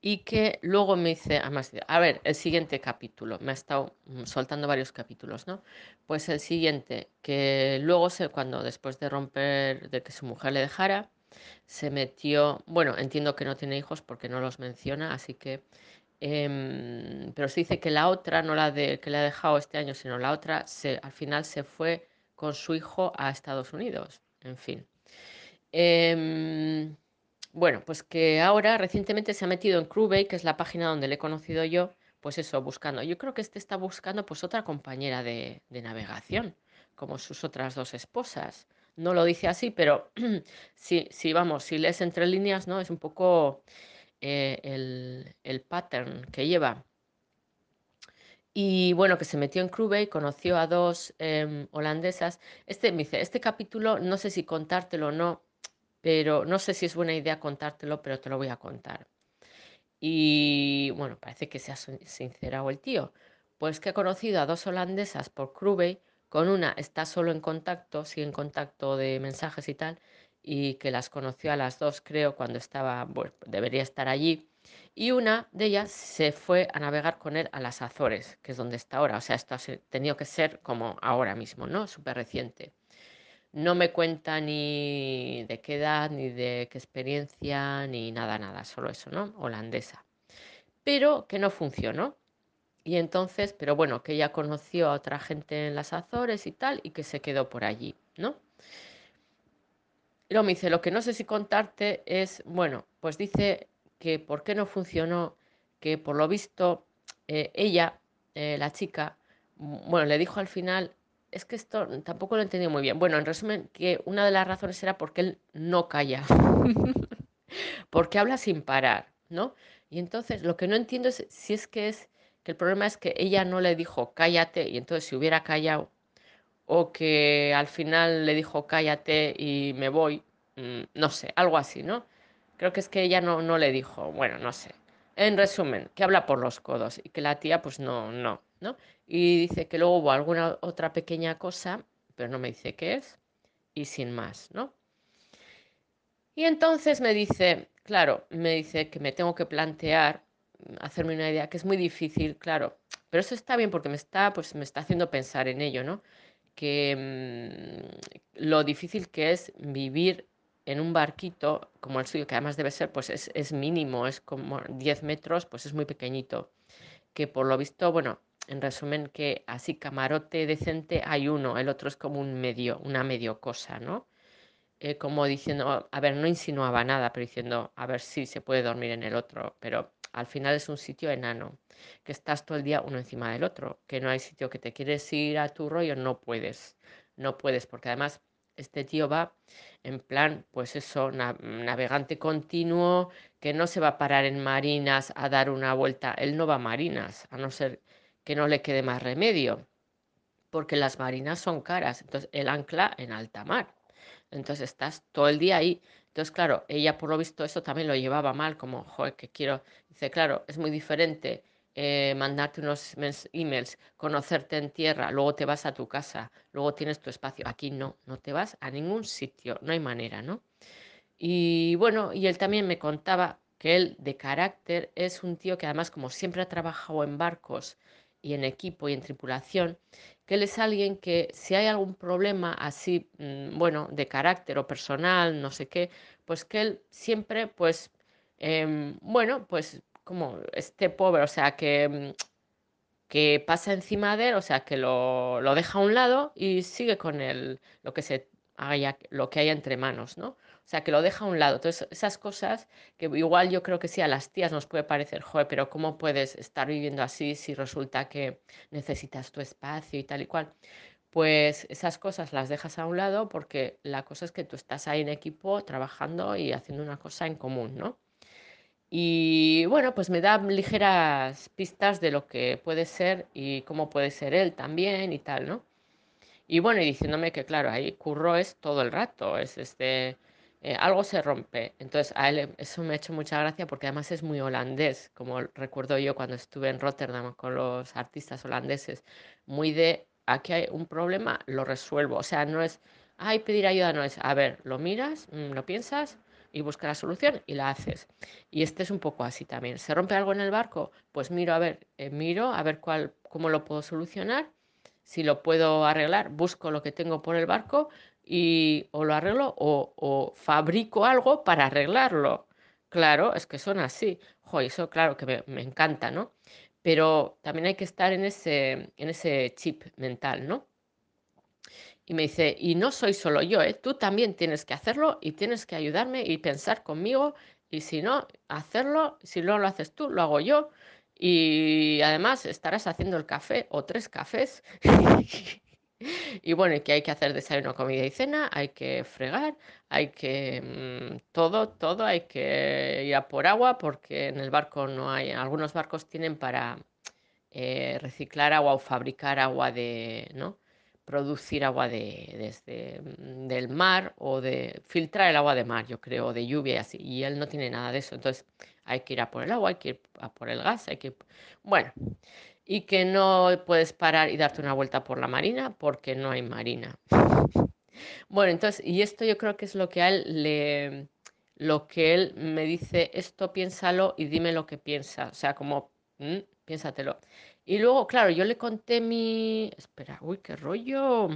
y que luego me dice, además, a ver, el siguiente capítulo, me ha estado mm, soltando varios capítulos, ¿no? Pues el siguiente, que luego se, cuando después de romper, de que su mujer le dejara, se metió, bueno, entiendo que no tiene hijos porque no los menciona, así que, em, pero se dice que la otra, no la de que le ha dejado este año, sino la otra, al final se fue con su hijo a Estados Unidos, en fin. Em, bueno, pues que ahora recientemente se ha metido en Crewbay, que es la página donde le he conocido yo, pues eso, buscando. Yo creo que este está buscando pues otra compañera de, navegación, como sus otras dos esposas. No lo dice así, pero sí, sí, vamos, si lees entre líneas, ¿no? Es un poco eh, el, pattern que lleva. Y bueno, que se metió en Crewbay, conoció a dos em, holandesas. Este me dice, este capítulo, no sé si contártelo o no, pero no sé si es buena idea contártelo, pero te lo voy a contar. Y bueno, parece que se ha sincerado el tío. Pues que ha conocido a dos holandesas por Crubey, con una está solo en contacto, sigue en contacto de mensajes y tal, y que las conoció a las dos, creo, cuando estaba, debería estar allí. Y una de ellas se fue a navegar con él a las Azores, que es donde está ahora. O sea, esto ha tenido que ser como ahora mismo, ¿no? Súper reciente. No me cuenta ni de qué edad, ni de qué experiencia, ni nada, nada, solo eso, ¿no? Holandesa. Pero que no funcionó. Y entonces, pero bueno, que ella conoció a otra gente en las Azores y tal, y que se quedó por allí, ¿no? Y luego me dice, lo que no sé si contarte es, bueno, pues dice que por qué no funcionó, que por lo visto eh, ella, eh, la chica, bueno, le dijo al final es que esto tampoco lo he entendido muy bien. Bueno, en resumen, que una de las razones era porque él no calla, porque habla sin parar, ¿no? Y entonces lo que no entiendo es si es que es que el problema es que ella no le dijo cállate y entonces si hubiera callado o que al final le dijo cállate y me voy, mm, no sé, algo así, ¿no? Creo que es que ella no, no le dijo, bueno, no sé. En resumen, que habla por los codos y que la tía pues no, no, Y dice que luego hubo alguna otra pequeña cosa, pero no me dice qué es, y sin más, ¿no? Y entonces me dice, claro, me dice que me tengo que plantear, hacerme una idea, que es muy difícil, claro, pero eso está bien porque me está, pues, me está haciendo pensar en ello, ¿no? Que mm, lo difícil que es vivir en un barquito como el suyo, que además debe ser, pues es, es mínimo, es como 10 metros, pues es muy pequeñito, que por lo visto, bueno, en resumen, que así camarote decente hay uno, el otro es como un medio, una medio cosa, ¿no? Eh, como diciendo, a ver, no insinuaba nada, pero diciendo, a ver si se puede dormir en el otro, pero al final es un sitio enano, que estás todo el día uno encima del otro, que no hay sitio que te quieres ir a tu rollo, no puedes, no puedes, porque además este tío va en plan, pues eso, navegante continuo, que no se va a parar en marinas a dar una vuelta, él no va a marinas, a no ser que no le quede más remedio, porque las marinas son caras, entonces el ancla en alta mar, entonces estás todo el día ahí. Entonces, claro, ella por lo visto eso también lo llevaba mal, como, joder, que quiero, dice, claro, es muy diferente eh, mandarte unos emails, conocerte en tierra, luego te vas a tu casa, luego tienes tu espacio. Aquí no, no te vas a ningún sitio, no hay manera, ¿no? Y bueno, y él también me contaba que él de carácter es un tío que además como siempre ha trabajado en barcos, y en equipo y en tripulación, que él es alguien que si hay algún problema así, mm, bueno, de carácter o personal, no sé qué, pues que él siempre, pues, em, bueno, pues como esté pobre, o sea, que, mm, que pasa encima de él, o sea, que lo, lo deja a un lado y sigue con él, lo que se haya, lo que haya entre manos, ¿no? O sea, que lo deja a un lado. Entonces, esas cosas que igual yo creo que sí a las tías nos puede parecer, joder, pero ¿cómo puedes estar viviendo así si resulta que necesitas tu espacio y tal y cual? Pues esas cosas las dejas a un lado porque la cosa es que tú estás ahí en equipo trabajando y haciendo una cosa en común, ¿no? Y bueno, pues me da ligeras pistas de lo que puede ser y cómo puede ser él también y tal, ¿no? Y bueno, y diciéndome que claro, ahí curro es todo el rato, es este eh, algo se rompe. Entonces, a él eso me ha hecho mucha gracia porque además es muy holandés, como recuerdo yo cuando estuve en Rotterdam con los artistas holandeses, muy de, aquí hay un problema, lo resuelvo. O sea, no es, ay, pedir ayuda, no es, a ver, lo miras, mm, lo piensas, y busca la solución y la haces. Y este es un poco así también. ¿Se rompe algo en el barco? Pues miro a ver, eh, miro a ver cuál, cómo lo puedo solucionar. Si lo puedo arreglar, busco lo que tengo por el barco y o lo arreglo o, fabrico algo para arreglarlo. Claro, es que son así. Jo, eso claro que me, me encanta, ¿no? Pero también hay que estar en ese, en ese chip mental, ¿no? Y me dice, y no soy solo yo, ¿eh? tú también tienes que hacerlo y tienes que ayudarme y pensar conmigo. Y si no, hacerlo, si no lo haces tú, lo hago yo. Y además estarás haciendo el café o tres cafés. y bueno, que hay que hacer desayuno, comida y cena, hay que fregar, hay que mm, todo, todo, hay que ir a por agua porque en el barco no hay, algunos barcos tienen para eh, reciclar agua o fabricar agua de, ¿no? Producir agua de, desde mm, del mar o de filtrar el agua de mar, yo creo, de lluvia y así. Y él no tiene nada de eso. Entonces hay que ir a por el agua, hay que ir a por el gas, hay que... Bueno, y que no puedes parar y darte una vuelta por la marina porque no hay marina. bueno, entonces, y esto yo creo que es lo que a él le... Lo que él me dice, esto piénsalo y dime lo que piensas. O sea, como, piénsatelo. Y luego, claro, yo le conté mi... Espera, uy, qué rollo.